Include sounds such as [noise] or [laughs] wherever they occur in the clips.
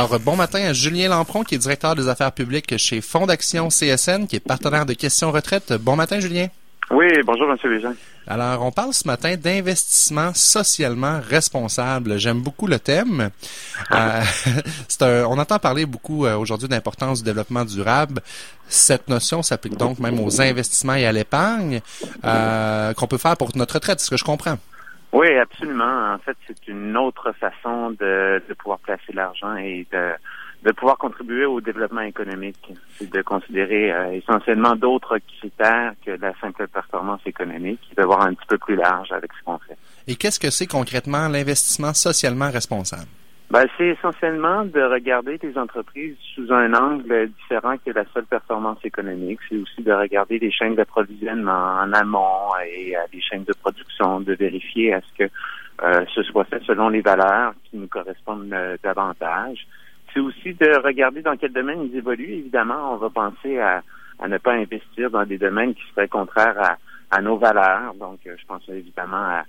Alors, bon matin à Julien Lampron, qui est directeur des affaires publiques chez Fondation CSN, qui est partenaire de Questions Retraite. Bon matin, Julien. Oui, bonjour, M. Léjean. Alors, on parle ce matin d'investissement socialement responsable. J'aime beaucoup le thème. Euh, [laughs] un, on entend parler beaucoup euh, aujourd'hui d'importance du développement durable. Cette notion s'applique donc même aux investissements et à l'épargne euh, qu'on peut faire pour notre retraite, c'est ce que je comprends. Oui, absolument. En fait, c'est une autre façon de, de pouvoir placer l'argent et de, de pouvoir contribuer au développement économique. C'est de considérer euh, essentiellement d'autres critères que la simple performance économique, de voir un petit peu plus large avec ce qu'on fait. Et qu'est-ce que c'est concrètement l'investissement socialement responsable? Ben, c'est essentiellement de regarder les entreprises sous un angle différent que la seule performance économique. C'est aussi de regarder les chaînes d'approvisionnement en amont et euh, les chaînes de production, de vérifier à ce que euh, ce soit fait selon les valeurs qui nous correspondent euh, davantage. C'est aussi de regarder dans quel domaine ils évoluent. Évidemment, on va penser à, à ne pas investir dans des domaines qui seraient contraires à, à nos valeurs. Donc, je pense évidemment à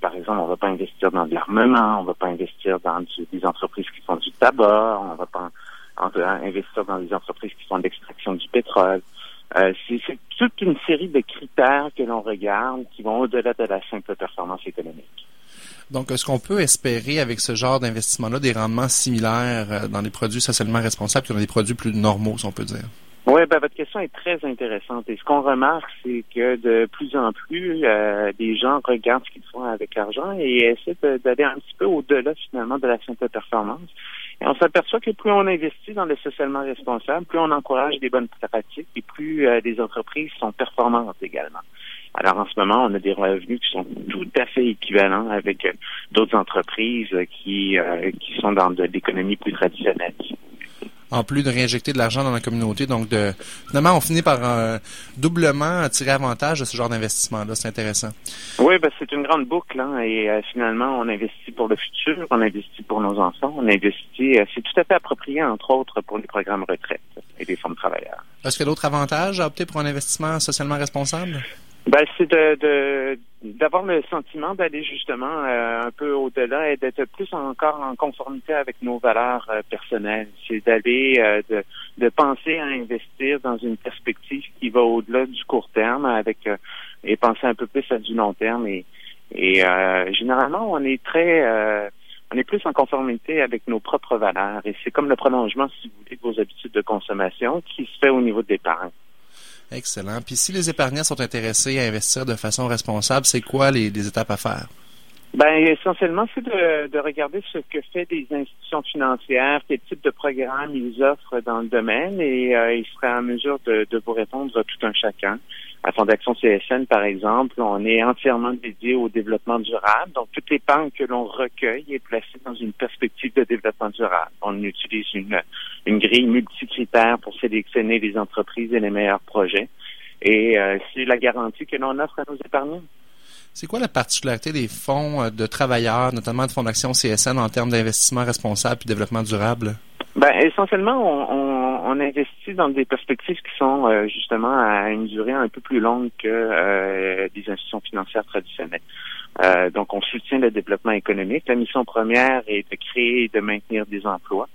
par exemple, on ne va pas investir dans de l'armement, on ne va pas investir dans des entreprises qui font du tabac, on ne va pas investir dans des entreprises qui font de l'extraction du pétrole. Euh, c'est toute une série de critères que l'on regarde qui vont au-delà de la simple performance économique. Donc, est-ce qu'on peut espérer avec ce genre d'investissement-là des rendements similaires euh, dans les produits socialement responsables que dans des produits plus normaux, si on peut dire? Oui, ben, votre question est très intéressante. Et ce qu'on remarque, c'est que de plus en plus, euh, gens regardent ce qu'ils font avec l'argent et essaient d'aller un petit peu au-delà finalement de la simple performance. Et on s'aperçoit que plus on investit dans le socialement responsable, plus on encourage des bonnes pratiques et plus euh, les entreprises sont performantes également. Alors en ce moment, on a des revenus qui sont tout à fait équivalents avec euh, d'autres entreprises qui, qui sont dans de l'économie plus traditionnelle en plus de réinjecter de l'argent dans la communauté. Donc, de, finalement, on finit par euh, doublement tirer avantage de ce genre d'investissement-là. C'est intéressant. Oui, ben, c'est une grande boucle. Hein, et euh, finalement, on investit pour le futur, on investit pour nos enfants, on investit. Euh, c'est tout à fait approprié, entre autres, pour les programmes retraite et les fonds de travailleurs. Est-ce qu'il y a d'autres avantages à opter pour un investissement socialement responsable? Ben, c'est de, d'avoir le sentiment d'aller justement euh, un peu au-delà et d'être plus encore en conformité avec nos valeurs euh, personnelles. C'est d'aller euh, de, de penser à investir dans une perspective qui va au-delà du court terme avec et penser un peu plus à du long terme et, et généralement on est très on est plus en conformité avec nos propres valeurs et c'est comme le prolongement, si vous voulez, de vos habitudes de consommation qui se fait au niveau de l'épargne. Excellent. Puis si les épargnants sont intéressés à investir de façon responsable, c'est quoi les, étapes à faire? Ben, essentiellement, c'est de, regarder ce que fait des institutions financières, quel type de programme ils offrent dans le domaine et euh, ils seraient en mesure de, de vous répondre à tout un chacun à Fondation CSN, par exemple, on est entièrement dédié au développement durable. Donc, toute l'épargne que l'on recueille est placée dans une perspective de développement durable. On utilise une, une grille multicritère pour sélectionner les entreprises et les meilleurs projets. Et euh, c'est la garantie que l'on offre à nos épargnants. C'est quoi la particularité des fonds euh, de travailleurs, notamment de Fondation CSN, en termes d'investissement responsable et développement durable? Ben, essentiellement, on, investit dans des perspectives qui sont euh, justement à une durée un peu plus longue que euh, des institutions financières traditionnelles. Donc, on soutient le développement économique. La mission première est de créer et de maintenir des emplois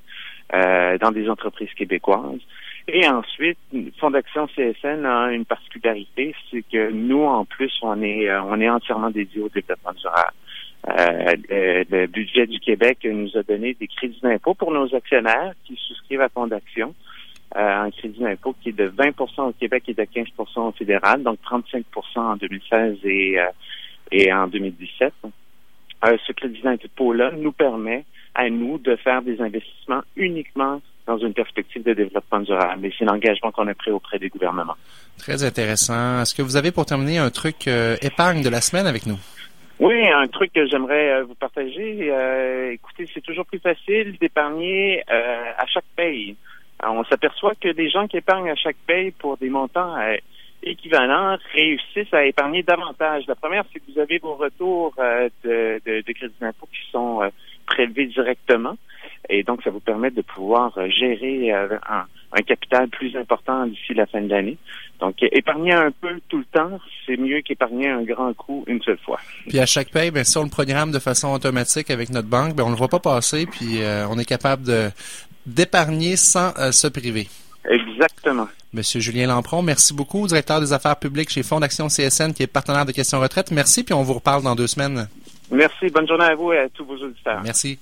dans des entreprises québécoises. Et ensuite, Fondation CSN a une particularité, c'est que nous, en plus, on est on est entièrement dédié au développement durable. Euh, le, budget du Québec nous a donné des crédits d'impôt pour nos actionnaires qui souscrivent à Fondation. Euh, un crédit d'impôt qui est de 20% au Québec et de 15% au fédéral, donc 35% en 2016 et, euh, et en 2017. Euh, ce crédit d'impôt-là nous permet à nous de faire des investissements uniquement dans une perspective de développement durable. Et c'est l'engagement qu'on a pris auprès des gouvernements. Très intéressant. Est-ce que vous avez pour terminer un truc épargne de la semaine avec nous? Oui, un truc que j'aimerais euh, vous partager. Euh, écoutez, c'est toujours plus facile d'épargner euh, à chaque paye. on s'aperçoit que des gens qui épargnent à chaque paye pour des montants équivalents réussissent à épargner davantage. La première, c'est que vous avez vos retours de, de, de crédit d'impôt qui sont prélevés directement. Et donc, ça vous permet de pouvoir gérer un, un capital plus important d'ici la fin de l'année. Donc, épargner un peu tout le temps, c'est mieux qu'épargner un grand coup une seule fois. Puis à chaque paye, bien, si on le programme de façon automatique avec notre banque, bien, on ne le voit pas passer, puis euh, on est capable de d'épargner sans euh, se priver. Exactement. Monsieur Julien Lampron, merci beaucoup, directeur des affaires publiques chez Fonds d'action CSN, qui est partenaire de Questions Retraite. Merci, puis on vous reparle dans deux semaines. Merci. Bonne journée à vous et à tous vos auditeurs. Merci.